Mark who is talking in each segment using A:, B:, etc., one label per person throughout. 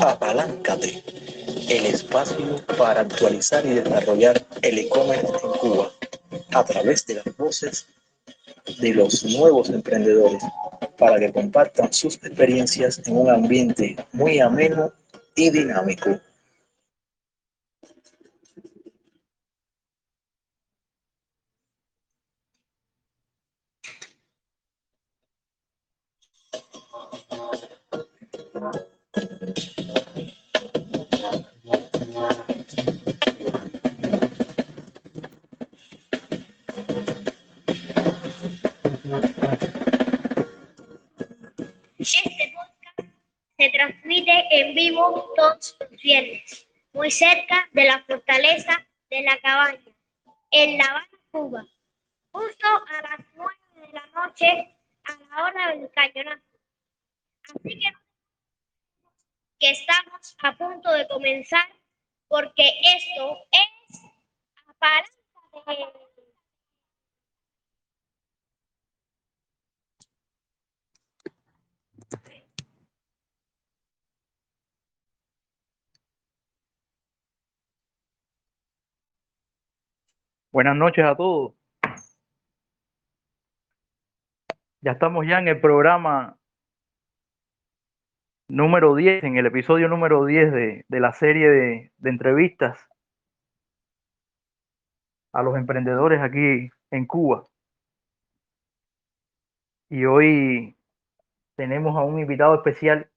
A: Apaláncate, el espacio para actualizar y desarrollar el e-commerce en Cuba a través de las voces de los nuevos emprendedores para que compartan sus experiencias en un ambiente muy ameno y dinámico.
B: En vivo todos los viernes, muy cerca de la fortaleza de la cabaña, en La Habana, Cuba, justo a las nueve de la noche a la hora del cañonazo. Así que, que estamos a punto de comenzar porque esto es Apalancate.
C: Buenas noches a todos. Ya estamos ya en el programa número 10, en el episodio número 10 de, de la serie de, de entrevistas a los emprendedores aquí en Cuba. Y hoy tenemos a un invitado especial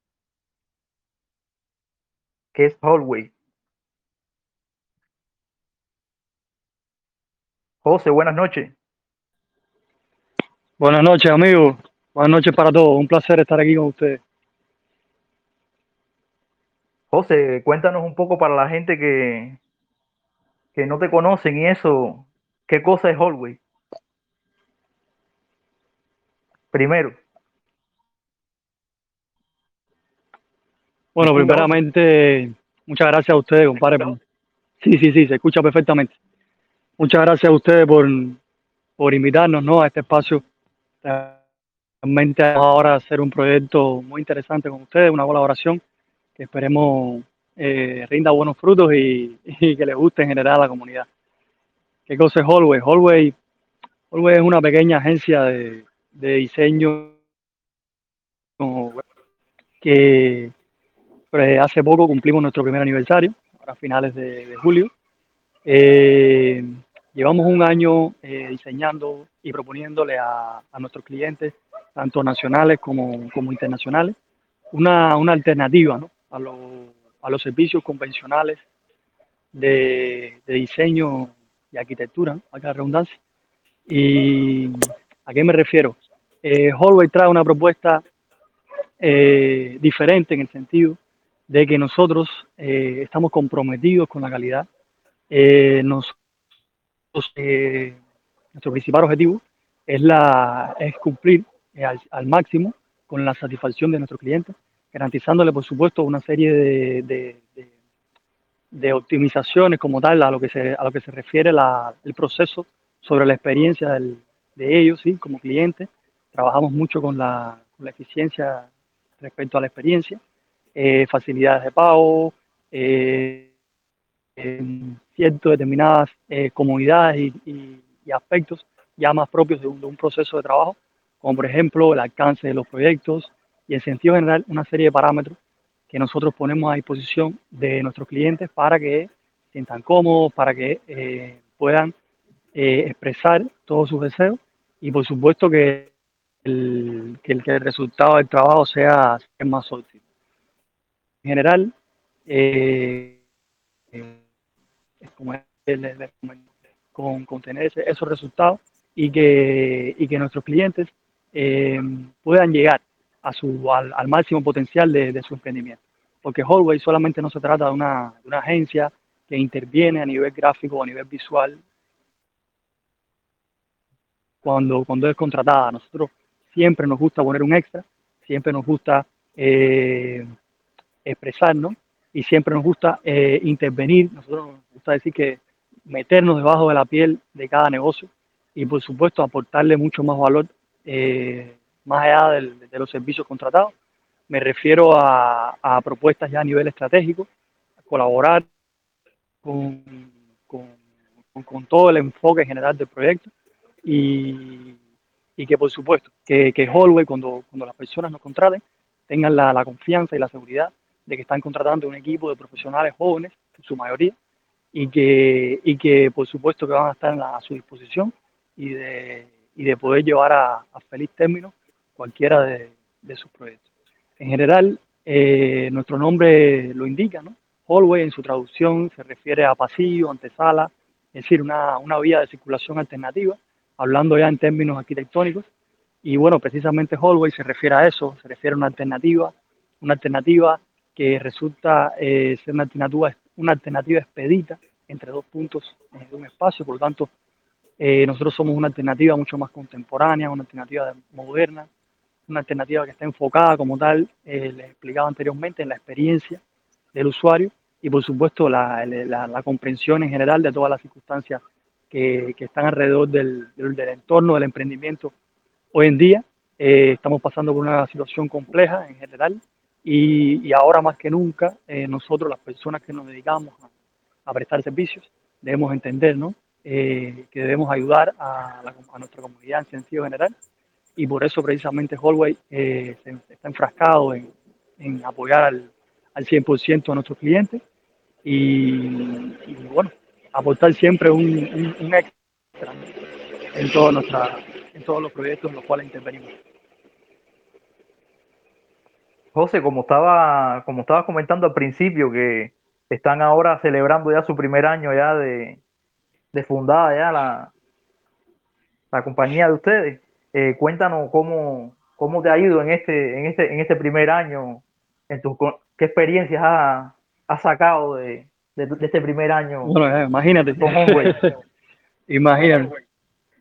C: que es Hallway. José, buenas noches.
D: Buenas noches, amigos. Buenas noches para todos. Un placer estar aquí con ustedes.
C: José, cuéntanos un poco para la gente que, que no te conocen y eso, ¿qué cosa es Hallway? Primero.
D: Bueno, primeramente, muchas gracias a ustedes, compadre. Sí, sí, sí, se escucha perfectamente. Muchas gracias a ustedes por, por invitarnos ¿no? a este espacio. Realmente ahora hacer un proyecto muy interesante con ustedes, una colaboración que esperemos eh, rinda buenos frutos y, que les guste en general a la comunidad. ¿Qué cosa es Hallway? Hallway, Hallway es una pequeña agencia de, de diseño que pues, hace poco cumplimos nuestro primer aniversario, a finales de, de julio. Eh, Llevamos un año eh, diseñando y proponiéndole a, nuestros clientes, tanto nacionales como, internacionales, una, alternativa a, lo, a, los servicios convencionales de, diseño y arquitectura, ¿no? acá redundancia. ¿Y a qué me refiero? Eh, trae una propuesta eh, diferente en el sentido de que nosotros eh, estamos comprometidos con la calidad. Nos eh, nuestro principal objetivo es, la, es cumplir eh, al, máximo con la satisfacción de nuestros clientes, garantizándole, por supuesto, una serie de, de, de, optimizaciones como tal a lo que se, a lo que se refiere la, el proceso sobre la experiencia del, de ellos, ¿sí? como clientes. Trabajamos mucho con la, con la eficiencia respecto a la experiencia, eh, facilidades de pago, eh, ciertas determinadas eh, comunidades y, y, aspectos ya más propios de un, de un, proceso de trabajo, como por ejemplo el alcance de los proyectos y en sentido general una serie de parámetros que nosotros ponemos a disposición de nuestros clientes para que se sientan cómodos, para que eh, puedan eh, expresar todos sus deseos y por supuesto que el, que el, que el resultado del trabajo sea, sea más óptimo. En general, como con, con tener ese, esos resultados y que, y que nuestros clientes eh, puedan llegar a su, al, al máximo potencial de, de, su emprendimiento. Porque Hallway solamente no se trata de una, de una agencia que interviene a nivel gráfico o a nivel visual cuando, cuando es contratada. Nosotros siempre nos gusta poner un extra, siempre nos gusta eh, expresarnos y siempre nos gusta eh, intervenir. Nosotros nos gusta decir que meternos debajo de la piel de cada negocio y por supuesto aportarle mucho más valor eh, más allá de los servicios contratados. Me refiero a, propuestas ya a nivel estratégico, colaborar con, con, todo el enfoque general del proyecto y, y que por supuesto que, que Hallway cuando, cuando las personas nos contraten tengan la confianza y la seguridad de que están contratando un equipo de profesionales jóvenes, en su mayoría, y que, y que por supuesto que van a estar a su disposición y de, y de poder llevar a, a feliz término cualquiera de, de, sus proyectos. En general, eh, nuestro nombre lo indica, ¿no? Hallway en su traducción se refiere a pasillo, antesala, es decir, una, una vía de circulación alternativa, hablando ya en términos arquitectónicos. Y bueno, precisamente Hallway se refiere a eso, se refiere a una alternativa, una alternativa que resulta eh, ser una alternativa, una alternativa expedita entre dos puntos de un espacio, por lo tanto, eh, nosotros somos una alternativa mucho más contemporánea, una alternativa moderna, una alternativa que está enfocada como tal, eh, les explicaba anteriormente, en la experiencia del usuario y por supuesto la, la, la comprensión en general de todas las circunstancias que, que están alrededor del, del, del, entorno del emprendimiento. Hoy en día eh, estamos pasando por una situación compleja en general y, ahora más que nunca eh, nosotros, las personas que nos dedicamos a, a prestar servicios, debemos entender ¿no? Eh, que debemos ayudar a, nuestra comunidad en sentido general y por eso precisamente Hallway eh, se, está enfrascado en, apoyar al, al 100% a nuestros clientes y, bueno, aportar siempre un, un, un extra en, toda nuestra, en todos los proyectos en los cuales intervenimos.
C: José, como estaba, como estabas comentando al principio, que están ahora celebrando ya su primer año ya de, de fundada ya la, la compañía de ustedes. Eh, cuéntanos cómo, cómo te ha ido en este, en este, en este primer año, en tu, qué experiencias has ha sacado de, de, de, este primer año.
D: Bueno, eh, imagínate. imagínate.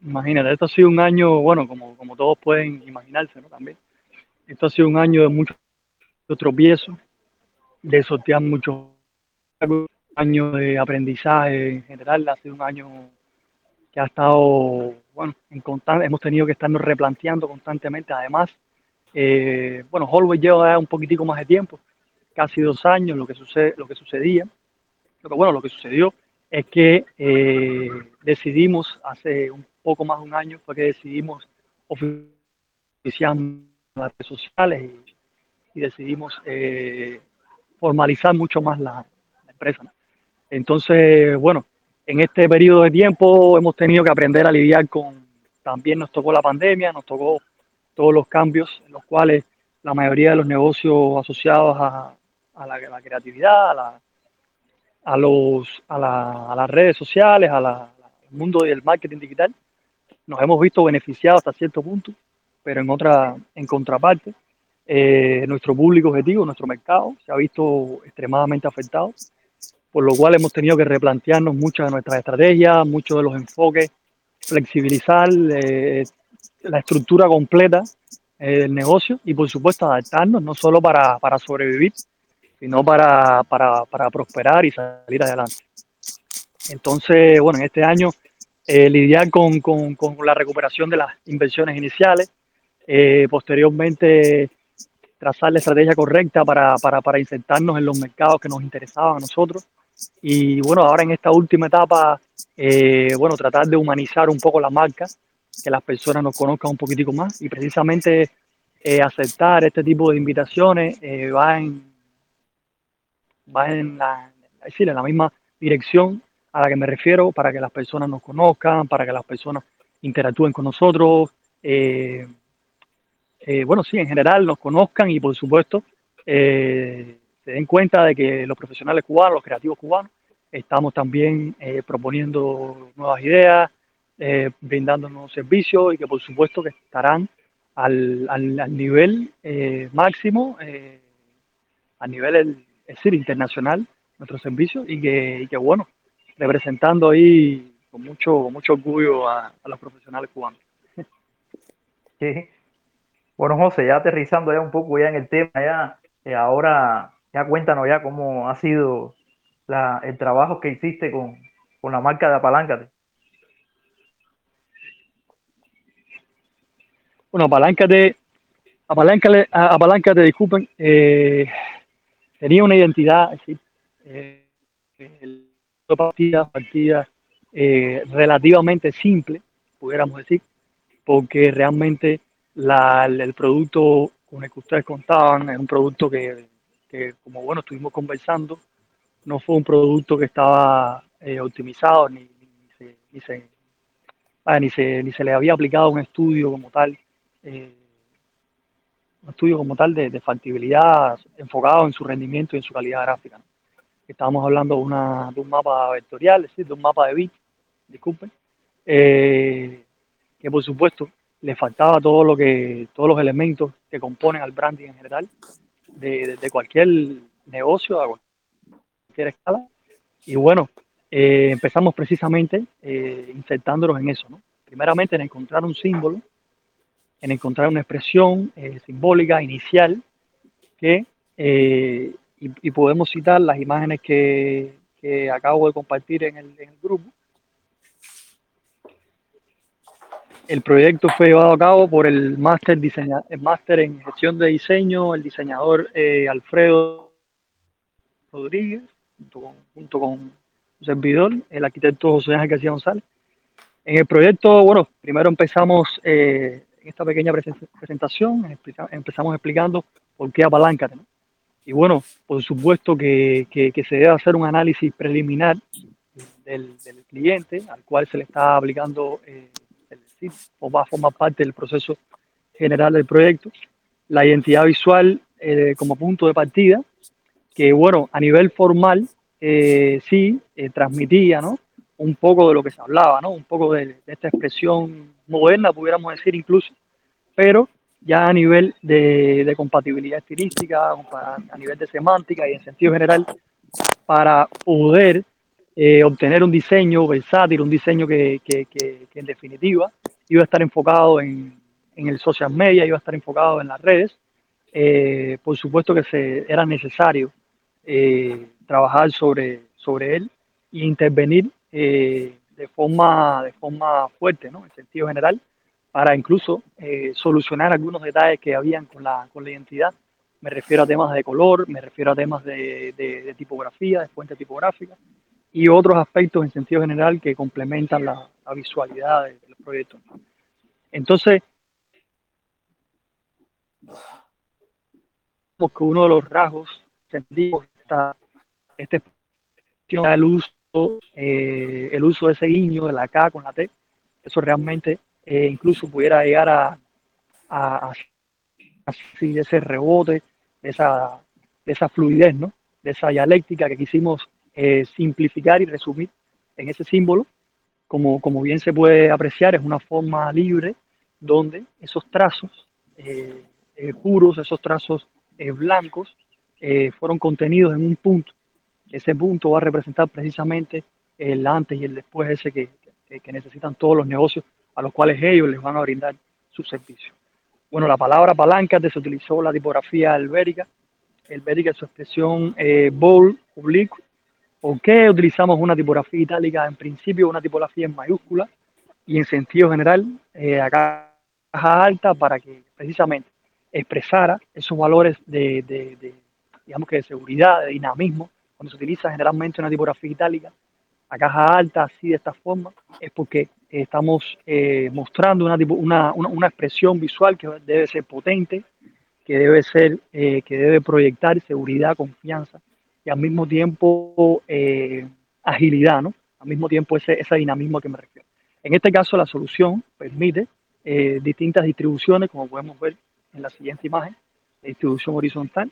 D: Imagínate, esto ha sido un año, bueno, como, como todos pueden imaginarse, ¿no? También. Esto ha sido un año de muchos tropiezos, de sortear muchos año de aprendizaje en general, ha sido un año que ha estado, bueno, en constante, hemos tenido que estarnos replanteando constantemente. Además, eh, bueno, Holway lleva un poquitico más de tiempo, casi dos años, lo que, sucede, lo que sucedía. Lo que, bueno, lo que sucedió es que eh, decidimos hace un poco más de un año, fue que decidimos oficiar las redes sociales y, y decidimos eh, formalizar mucho más la, empresa. Entonces, bueno, en este periodo de tiempo hemos tenido que aprender a lidiar con, también nos tocó la pandemia, nos tocó todos los cambios en los cuales la mayoría de los negocios asociados a, la, a creatividad, a, la, a, las redes sociales, al mundo del marketing digital, nos hemos visto beneficiados hasta cierto punto, pero en otra, en contraparte, eh, nuestro público objetivo, nuestro mercado, se ha visto extremadamente afectado por lo cual hemos tenido que replantearnos muchas de nuestras estrategias, muchos de los enfoques, flexibilizar eh, la estructura completa eh, del negocio y por supuesto adaptarnos no solo para, para sobrevivir, sino para, para, para, prosperar y salir adelante. Entonces, bueno, en este año eh, lidiar con, con, con, la recuperación de las inversiones iniciales, eh, posteriormente trazar la estrategia correcta para, para, para insertarnos en los mercados que nos interesaban a nosotros, y bueno, ahora en esta última etapa, eh, bueno, tratar de humanizar un poco la marca, que las personas nos conozcan un poquitico más y precisamente eh, aceptar este tipo de invitaciones eh, va en, va en la, decir, en la misma dirección a la que me refiero para que las personas nos conozcan, para que las personas interactúen con nosotros. Eh, eh, bueno, sí, en general nos conozcan y por supuesto eh, se den cuenta de que los profesionales cubanos, los creativos cubanos, estamos también eh, proponiendo nuevas ideas, brindando nuevos servicios y que por supuesto que estarán al, al, nivel máximo, a nivel es decir, internacional, nuestros servicios y que, bueno, representando ahí con mucho, mucho orgullo a, a los profesionales cubanos.
C: Sí. Bueno, José, ya aterrizando ya un poco ya en el tema, ya eh, ahora ya cuéntanos ya cómo ha sido la, el trabajo que hiciste con, con la marca de Apaláncate.
D: Bueno, Apaláncate Apaláncale, apaláncate, disculpen, eh, tenía una identidad, ¿sí? eh, partida, partida eh, relativamente simple, pudiéramos decir, porque realmente la, el producto con el que ustedes contaban es un producto que, como bueno, estuvimos conversando, no fue un producto que estaba eh, optimizado ni, ni, se, ni, se, ni, se, ni se le había aplicado un estudio como tal. Eh, un estudio como tal de, de, factibilidad enfocado en su rendimiento y en su calidad gráfica. Estábamos hablando de, una, un mapa vectorial, es decir, de un mapa de bits, disculpen, eh, que por supuesto le faltaba todo lo que, todos los elementos que componen al branding en general, de, de, de cualquier negocio, a cualquier escala. Y bueno, eh, empezamos precisamente eh, insertándolos en eso, ¿no? Primeramente en encontrar un símbolo en encontrar una expresión eh, simbólica inicial que, eh, y, y, podemos citar las imágenes que, que acabo de compartir en el, en el, grupo. El proyecto fue llevado a cabo por el máster, máster en gestión de diseño, el diseñador eh, Alfredo Rodríguez, junto con, junto con un servidor, el arquitecto José Ángel García González. En el proyecto, bueno, primero empezamos eh, en esta pequeña presentación empezamos explicando por qué apaláncate. ¿no? Y bueno, por supuesto que, que, que, se debe hacer un análisis preliminar del, del, cliente al cual se le está aplicando eh, o va a formar parte del proceso general del proyecto. La identidad visual eh, como punto de partida, que bueno, a nivel formal eh, sí eh, transmitía, ¿no? un poco de lo que se hablaba, ¿no? Un poco de, de, esta expresión moderna, pudiéramos decir incluso, pero ya a nivel de, de compatibilidad estilística, a nivel de semántica y en sentido general, para poder eh, obtener un diseño versátil, un diseño que, que, que, en definitiva iba a estar enfocado en, en el social media, iba a estar enfocado en las redes. Eh, por supuesto que se, era necesario eh, trabajar sobre, sobre él e intervenir de, forma, de forma fuerte, ¿no? en sentido general, para incluso solucionar algunos detalles que habían con la, con la identidad. Me refiero a temas de color, me refiero a temas de, de, de tipografía, de fuente tipográfica y otros aspectos en sentido general que complementan la, visualidad del de proyecto. Entonces, que uno de los rasgos sentidos esta, este el uso eh, el uso de ese guiño de la K con la T, eso realmente eh, incluso pudiera llegar a, a, así ese rebote, de esa, de esa fluidez, ¿no? de esa dialéctica que quisimos eh, simplificar y resumir en ese símbolo. Como, como bien se puede apreciar, es una forma libre donde esos trazos eh, eh, puros, esos trazos blancos, fueron contenidos en un punto ese punto va a representar precisamente el antes y el después ese que, que, necesitan todos los negocios a los cuales ellos les van a brindar su servicio. Bueno, la palabra palanca se utilizó la tipografía albérica. Albérica es su expresión eh, bold. ¿Por qué utilizamos una tipografía itálica? En principio, una tipografía en mayúscula y en sentido general, eh, a caja alta para que precisamente expresara esos valores de, digamos que de seguridad, de dinamismo, cuando se utiliza generalmente una tipografía itálica a caja alta, así de esta forma, es porque estamos eh, mostrando una, una, una, expresión visual que debe ser potente, que debe ser, eh, que debe proyectar seguridad, confianza y al mismo tiempo eh, agilidad, ¿no? Al mismo tiempo ese, ese dinamismo que me refiero. En este caso la solución permite eh, distintas distribuciones, como podemos ver en la siguiente imagen, distribución horizontal,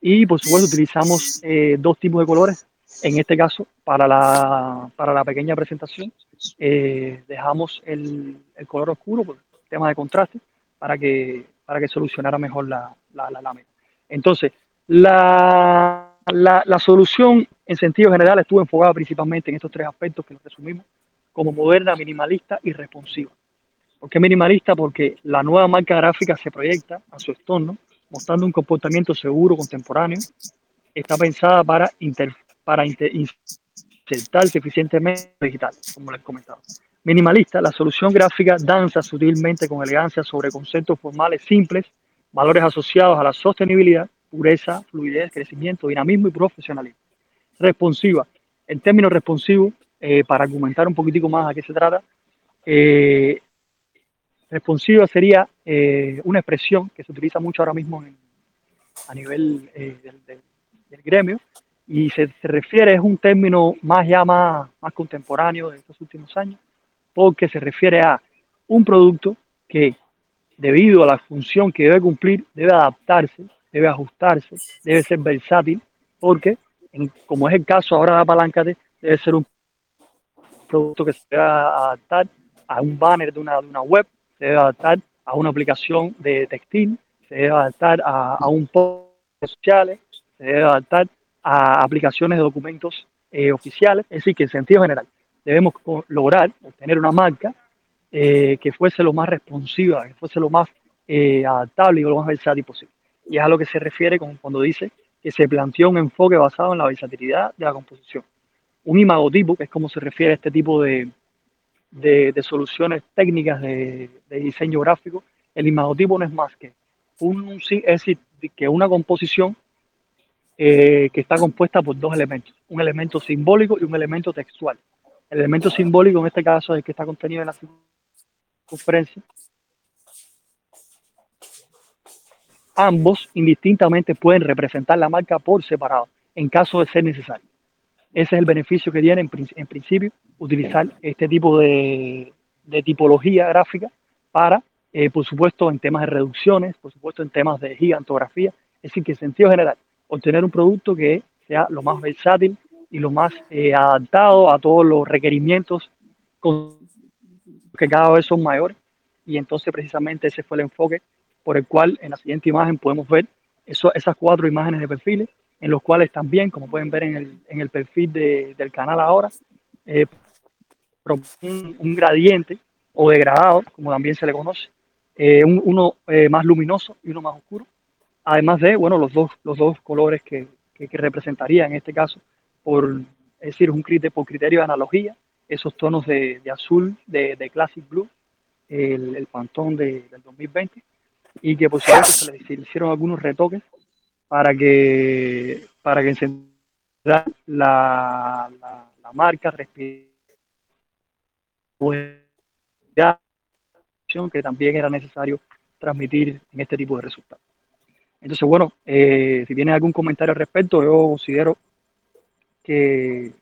D: y por supuesto utilizamos eh, dos tipos de colores. En este caso, para la, para la pequeña presentación, eh, dejamos el, el, color oscuro por tema de contraste para que, para que solucionara mejor la, la, la lámina. Entonces, la, la, solución en sentido general estuvo enfocada principalmente en estos tres aspectos que los resumimos como moderna, minimalista y responsiva. ¿Por qué minimalista? Porque la nueva marca gráfica se proyecta a su entorno mostrando un comportamiento seguro, contemporáneo, está pensada para, inter, para inter, insertarse eficientemente digital, como les comentaba. Minimalista, la solución gráfica danza sutilmente con elegancia sobre conceptos formales simples valores asociados a la sostenibilidad, pureza, fluidez, crecimiento, dinamismo y profesionalismo. Responsiva. El término responsivo, eh, para argumentar un poquitico más a qué se trata, eh, responsiva sería eh, una expresión que se utiliza mucho ahora mismo a nivel del, del, gremio y se, se, refiere, es un término más ya más, más contemporáneo de estos últimos años, porque se refiere a un producto que debido a la función que debe cumplir, debe adaptarse, debe ajustarse, debe ser versátil, porque, como es el caso ahora de Apalancate, debe ser un producto que se debe adaptar a un banner de una, una web, se debe adaptar a una aplicación de textil, se debe adaptar a, un post sociales, se debe adaptar a aplicaciones de documentos eh, oficiales, es decir, que en sentido general debemos lograr obtener una marca eh, que fuese lo más responsiva, que fuese lo más eh, adaptable y lo más versátil posible. Y es a lo que se refiere cuando dice que se planteó un enfoque basado en la versatilidad de la composición. Un imagotipo, que es como se refiere a este tipo de, de, soluciones técnicas de, diseño gráfico, el imagotipo no es más que, un, es que una composición eh, que está compuesta por dos elementos, un elemento simbólico y un elemento textual. El elemento simbólico en este caso es el que está contenido en la conferencia, ambos indistintamente pueden representar la marca por separado en caso de ser necesario. Ese es el beneficio que tiene en, principio utilizar este tipo de, tipología gráfica para, eh, por supuesto, en temas de reducciones, por supuesto, en temas de gigantografía. Es decir, que en sentido general, obtener un producto que sea lo más versátil y lo más eh, adaptado a todos los requerimientos que cada vez son mayores y entonces precisamente ese fue el enfoque por el cual en la siguiente imagen podemos ver eso, esas cuatro imágenes de perfiles en los cuales también, como pueden ver en el, en el perfil de, del canal ahora, eh, un, un, gradiente o degradado, como también se le conoce, eh, uno eh, más luminoso y uno más oscuro, además de, bueno, los dos, los dos colores que, que, representaría en este caso, por, es decir, un criterio, por criterio de analogía, esos tonos de, azul de, Classic Blue, el, el Pantone de, del 2020, y que por supuesto se le, hicieron algunos retoques para que para que la, la, la marca que también era necesario transmitir en este tipo de resultados. Entonces, bueno, eh, si tienen algún comentario al respecto, yo considero que,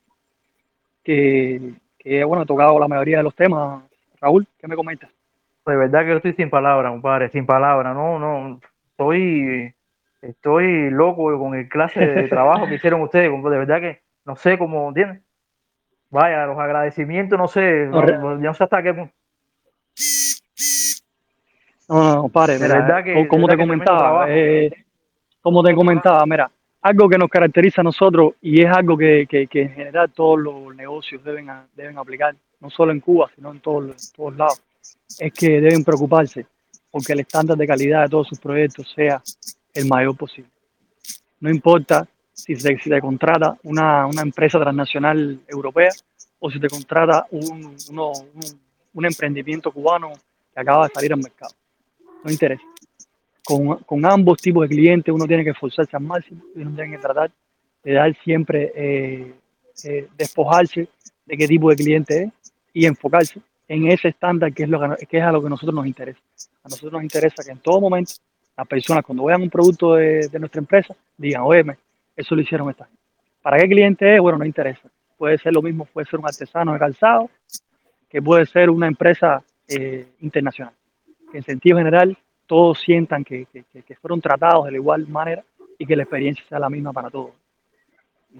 D: que, que bueno, he tocado la mayoría de los temas. Raúl, ¿qué me comentas?
C: De verdad que estoy sin palabras, compadre, sin palabras. No, no, estoy, estoy loco con el clase de trabajo que hicieron ustedes. De verdad que no sé cómo, ¿entiendes? Vaya, los agradecimientos, no sé, no, no sé hasta qué punto.
D: No, no, compadre, de verdad que, como te comentaba, eh, como te comentaba, mira, algo que nos caracteriza a nosotros y es algo que, que, que en general todos los negocios deben, deben aplicar, no solo en Cuba, sino en todos, en todos lados, es que deben preocuparse porque el estándar de calidad de todos sus proyectos sea el mayor posible. No importa si se, si te contrata una, una, empresa transnacional europea o si te contrata un, uno, un, emprendimiento cubano que acaba de salir al mercado. No interesa con, ambos tipos de clientes uno tiene que esforzarse al máximo y uno tiene que tratar de dar siempre, eh, eh, despojarse de qué tipo de cliente es y enfocarse en ese estándar que es, lo que, es a lo que nosotros nos interesa. A nosotros nos interesa que en todo momento las personas cuando vean un producto de, nuestra empresa digan, oye, eso lo hicieron esta. ¿Para qué cliente es? Bueno, no interesa. Puede ser lo mismo, puede ser un artesano de calzado, que puede ser una empresa eh, internacional. en sentido general todos sientan que, que, fueron tratados de la igual manera y que la experiencia sea la misma para todos.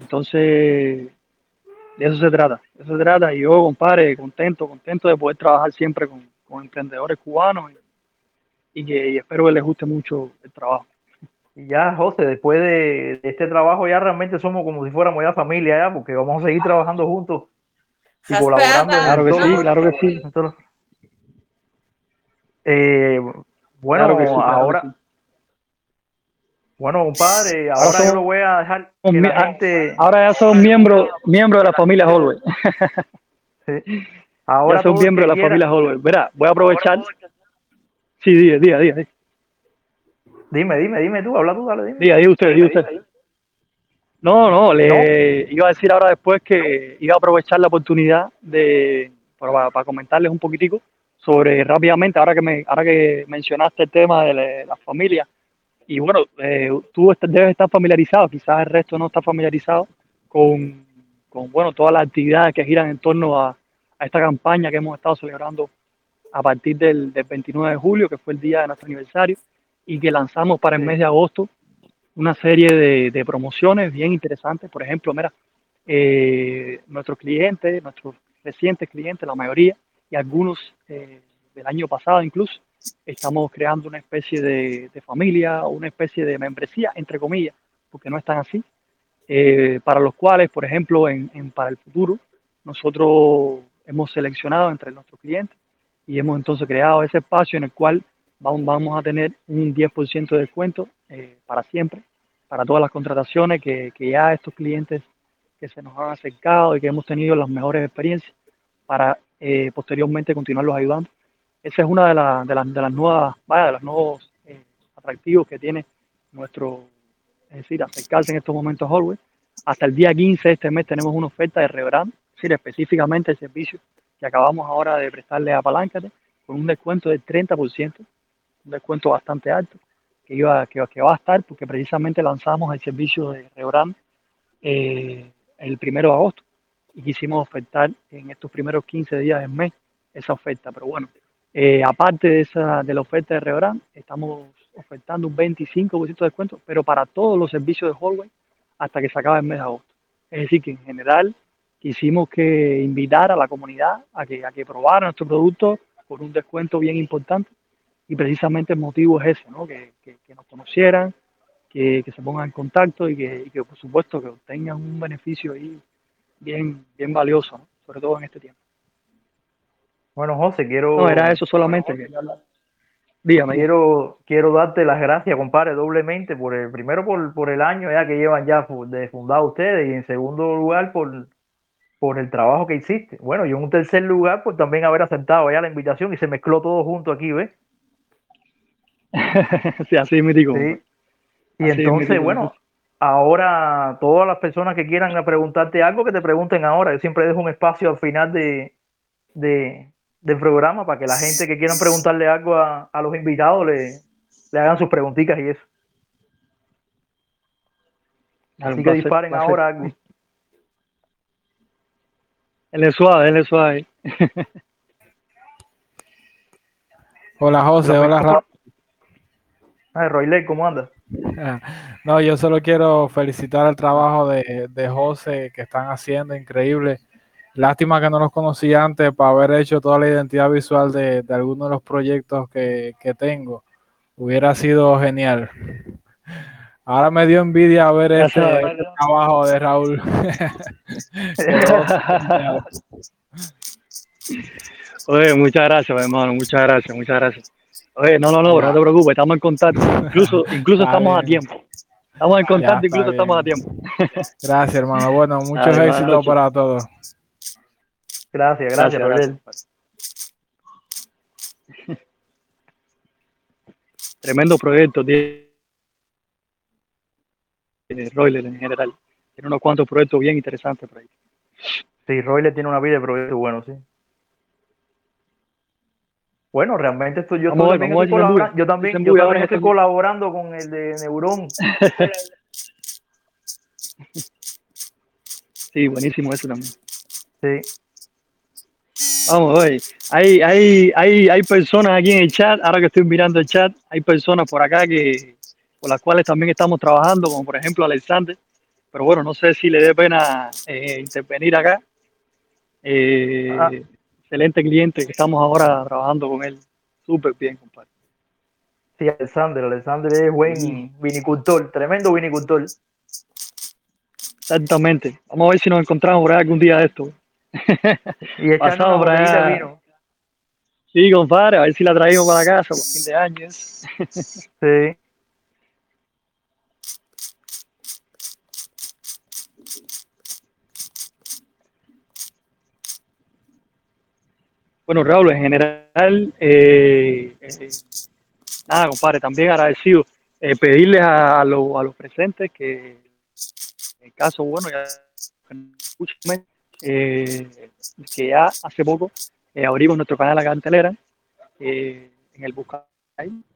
D: Entonces, de eso se trata, de eso se trata. Y yo, compadre, contento, contento de poder trabajar siempre con, con emprendedores cubanos y, que espero que les guste mucho el trabajo.
C: Y ya, José, después de, este trabajo ya realmente somos como si fuéramos ya familia ya, porque vamos a seguir trabajando juntos y colaborando.
D: Claro que sí, claro que sí.
C: Eh, bueno, ahora. Bueno, compadre, ahora, yo lo voy a dejar que la gente...
D: Ahora ya son miembros miembros de la familia Holway. sí. Ahora ya son miembros de la familia Holway. Verá, voy a aprovechar. Sí, día, día, día.
C: Dime, dime, dime tú, habla tú, dale, dime.
D: Diga, diga usted, diga usted. No, no, le iba a decir ahora después que iba a aprovechar la oportunidad de para, para comentarles un poquitico sobre rápidamente, ahora que me, ahora que mencionaste el tema de la, la familia, y bueno, eh, tú debes estar familiarizado, quizás el resto no está familiarizado con, con bueno, todas las actividades que giran en torno a, a esta campaña que hemos estado celebrando a partir del, del 29 de julio, que fue el día de nuestro aniversario, y que lanzamos para el mes de agosto una serie de, de promociones bien interesantes. Por ejemplo, mira, eh, nuestros clientes, nuestros recientes clientes, la mayoría, y algunos eh, del año pasado incluso, estamos creando una especie de, familia o una especie de membresía, entre comillas, porque no están así, eh, para los cuales, por ejemplo, en, en- para el futuro, nosotros hemos seleccionado entre nuestros clientes y hemos entonces creado ese espacio en el cual vamos, vamos a tener un 10% de descuento eh, para siempre, para todas las contrataciones que, que ya estos clientes que se nos han acercado y que hemos tenido las mejores experiencias para eh, posteriormente continuarlos ayudando. Esa es una de, las de, las, de las nuevas, vaya, de los nuevos eh, atractivos que tiene nuestro, es decir, acercarse en estos momentos a Hallway. Hasta el día 15 de este mes tenemos una oferta de rebrand, es decir, específicamente el servicio que acabamos ahora de prestarle a Paláncate, con un descuento del 30%, un descuento bastante alto, que, iba, que, que va a estar porque precisamente lanzamos el servicio de rebrand eh, el primero de agosto y quisimos ofertar en estos primeros 15 días del mes esa oferta. Pero bueno, eh, aparte de, esa, de la oferta de Rebrand, estamos ofertando un 25% de descuento, pero para todos los servicios de Hallway hasta que se acabe el mes de agosto. Es decir, que en general quisimos que invitar a la comunidad a que, probara nuestro producto con un descuento bien importante y precisamente el motivo es ese, ¿no? que, nos conocieran, que, se pongan en contacto y que, y que, por supuesto que obtengan un beneficio ahí bien, bien valioso, ¿no? sobre todo en este tiempo.
C: Bueno, José, quiero.
D: No, era eso solamente. Que... Dígame.
C: Quiero, quiero darte las gracias, compadre, doblemente, por el, primero por, por el año ya que llevan ya de fundado ustedes y en segundo lugar por, por el trabajo que hiciste. Bueno, y en un tercer lugar, pues también haber aceptado ya la invitación y se mezcló todo junto aquí, ¿ves?
D: sí, así me digo.
C: Sí. Y así entonces, bueno, ahora todas las personas que quieran preguntarte algo, que te pregunten ahora. Yo siempre dejo un espacio al final de, de, del programa para que la gente que quieran preguntarle algo a, a los invitados le, le, hagan sus preguntitas y eso. Así que disparen
D: placer.
C: ahora algo.
D: Él es suave, él es suave.
E: hola José, hola Raúl.
C: Ay, ¿cómo andas?
E: No, yo solo quiero felicitar el trabajo de, de José que están haciendo, increíble. Lástima que no los conocí antes para haber hecho toda la identidad visual de, de algunos de los proyectos que, que, tengo. Hubiera sido genial. Ahora me dio envidia ver ese, trabajo de Raúl.
D: Oye, muchas gracias, hermano, muchas gracias, muchas gracias. Oye, no, no, no, no te preocupes, estamos en contacto. Incluso, incluso estamos bien. a tiempo. Estamos en contacto, ya, incluso bien. estamos a tiempo.
E: Gracias, hermano. Bueno, muchos éxitos para todos.
C: Gracias, gracias, gracias, gracias.
D: Tremendo proyecto tiene Royler en general. Tiene unos cuantos proyectos bien interesantes por ahí.
C: Sí, Royler tiene una vida de proyectos buenos, sí. Bueno, realmente esto, yo,
D: vamos,
C: también
D: vamos
C: estoy yo también, yo también estoy colaborando con el de Neurón.
D: sí, buenísimo eso también.
C: Sí.
D: Vamos, oye, hay, hay, hay, hay personas aquí en el chat, ahora que estoy mirando el chat, hay personas por acá que con las cuales también estamos trabajando, como por ejemplo Alexander, pero bueno, no sé si le dé pena eh, intervenir acá. Eh, ah excelente cliente que estamos ahora trabajando con él. Súper bien, compadre.
C: Sí, Alexander, Alexander es buen vinicultor, tremendo vinicultor.
D: Exactamente. Vamos a ver si nos encontramos por ahí algún día de esto.
C: Y echando allá. Vino.
D: Sí, compadre, a ver si la traemos para casa por fin de año.
C: sí.
D: Bueno, Raúl, en general, eh, eh, nada, compadre, también agradecido eh, pedirles a, lo- a los presentes que, en caso, bueno, ya eh, que ya hace poco eh, abrimos nuestro canal La Cantelera eh, en el buscador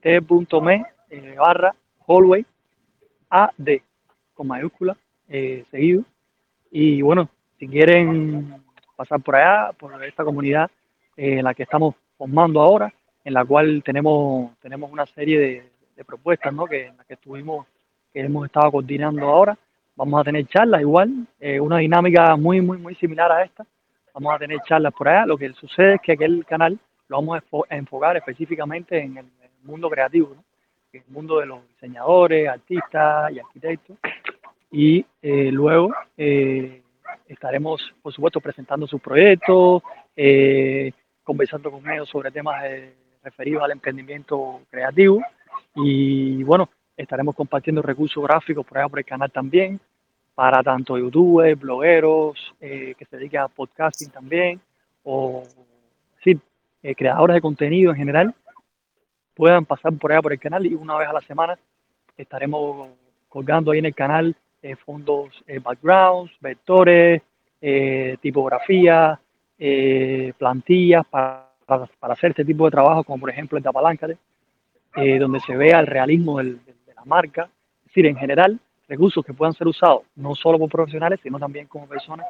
D: t.me eh, barra hallway AD con mayúscula seguido. Y bueno, si quieren pasar por allá, por esta comunidad en la que estamos formando ahora, en la cual tenemos, tenemos una serie de, propuestas ¿no? que, en que estuvimos, que hemos estado coordinando ahora. Vamos a tener charlas igual, eh, una dinámica muy, muy, muy similar a esta. Vamos a tener charlas por allá. Lo que sucede es que aquel canal lo vamos a enfo- a enfocar específicamente en el, mundo creativo, ¿no? el mundo de los diseñadores, artistas y arquitectos. Y eh, luego eh, estaremos, por supuesto, presentando sus proyectos, eh, conversando con ellos sobre temas referidos al emprendimiento creativo. Y bueno, estaremos compartiendo recursos gráficos por allá por el canal también, para tanto youtubers, blogueros, eh, que se dediquen a podcasting también, o sí, eh, creadores de contenido en general, puedan pasar por allá por el canal y una vez a la semana estaremos colgando ahí en el canal eh, fondos, backgrounds, vectores, tipografía, plantillas para, para, hacer este tipo de trabajo, como por ejemplo el de Apalancate, donde se vea el realismo del- del- de marca, es decir, en general, recursos que puedan ser usados no solo por profesionales, sino también como personas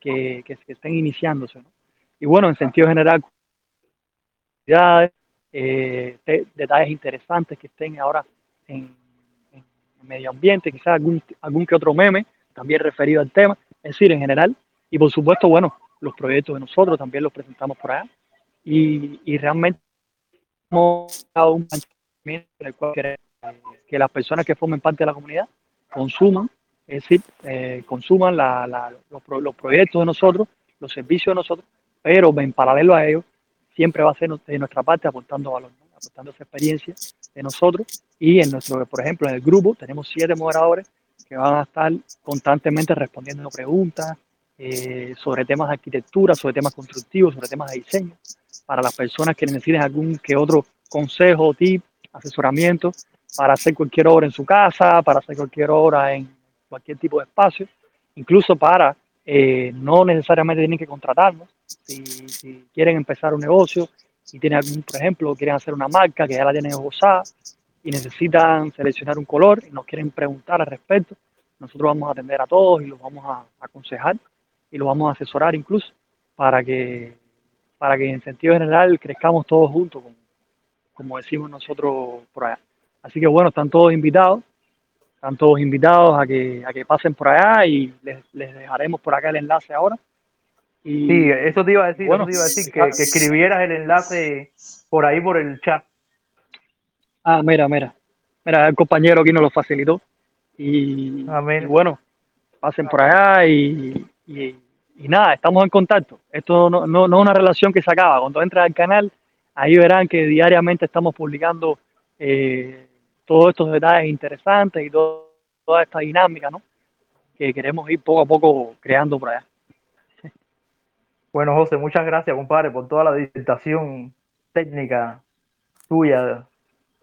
D: que, que- que estén iniciándose. ¿no? Y bueno, en sentido general, eh, de- detalles interesantes que estén ahora en, en medio ambiente, quizás algún, algún que otro meme también referido al tema, es decir, en general. Y por supuesto, bueno, los proyectos de nosotros también los presentamos por allá. Y, y realmente hemos dado un en el cual queremos que las personas que formen parte de la comunidad consuman, es decir, eh, consuman la- la- los, los proyectos de nosotros, los servicios de nosotros, pero en paralelo a ello, siempre va a ser de nuestra parte aportando valor, ¿no? aportando esa experiencia de nosotros. Y en nuestro, por ejemplo, en el grupo tenemos siete moderadores que van a estar constantemente respondiendo preguntas eh, sobre temas de arquitectura, sobre temas constructivos, sobre temas de diseño, para las personas que necesiten algún que otro consejo, tip, asesoramiento para hacer cualquier obra en su casa, para hacer cualquier obra en cualquier tipo de espacio, incluso para eh, no necesariamente tienen que contratarnos. Si, quieren empezar un negocio y tienen algún, por ejemplo, quieren hacer una marca que ya la tienen esbozada y necesitan seleccionar un color y nos quieren preguntar al respecto, nosotros vamos a atender a todos y los vamos a aconsejar y los vamos a asesorar incluso para que, para que en sentido general crezcamos todos juntos, como decimos nosotros por allá. Así que bueno, están todos invitados, están todos invitados a que, a que pasen por allá y les, les dejaremos por acá el enlace ahora. Y
C: Sí, eso te iba a decir,
D: Bueno,
C: eso te iba a decir, que, que escribieras el enlace por ahí por el chat.
D: Ah, mira, mira. Mira, el compañero aquí nos lo facilitó. Y, bueno, pasen por allá y, y- y nada, estamos en contacto. Esto no, no, no es una relación que se acaba. Cuando entran al canal, ahí verán que diariamente estamos publicando eh, todos estos detalles interesantes y todo- toda esta dinámica, ¿no? Que queremos ir poco a poco creando por allá.
C: Bueno, José, muchas gracias, compadre, por toda la disertación técnica tuya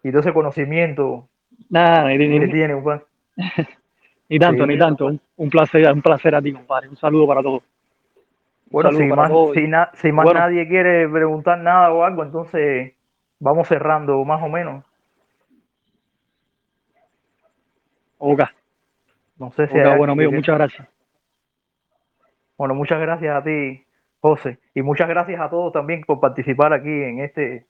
C: y todo ese conocimiento
D: Nada, ni, ni-
C: que
D: ni-
C: tiene, compadre.
D: ni tanto,
C: Sí.
D: ni tanto. Un, un placer, un placer a ti, compadre. Un saludo para todos.
C: Bueno, si más, si, na- si más
D: Bueno.
C: nadie quiere preguntar nada o algo, entonces vamos cerrando más o menos.
D: Oka,
C: No sé si
D: Oka,
C: hay
D: bueno, amigo,
C: que-
D: muchas gracias.
C: Bueno, muchas gracias a ti, José, y muchas gracias a todos también por participar aquí en este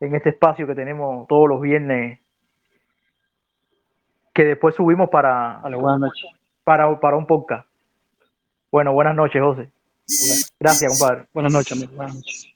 C: en este espacio que tenemos todos los viernes que después subimos para
D: Vale, buenas noches.
C: para, para un podcast. Bueno, buenas noches, José. Gracias, compadre.
D: Buenas noches, amigo. Buenas noches.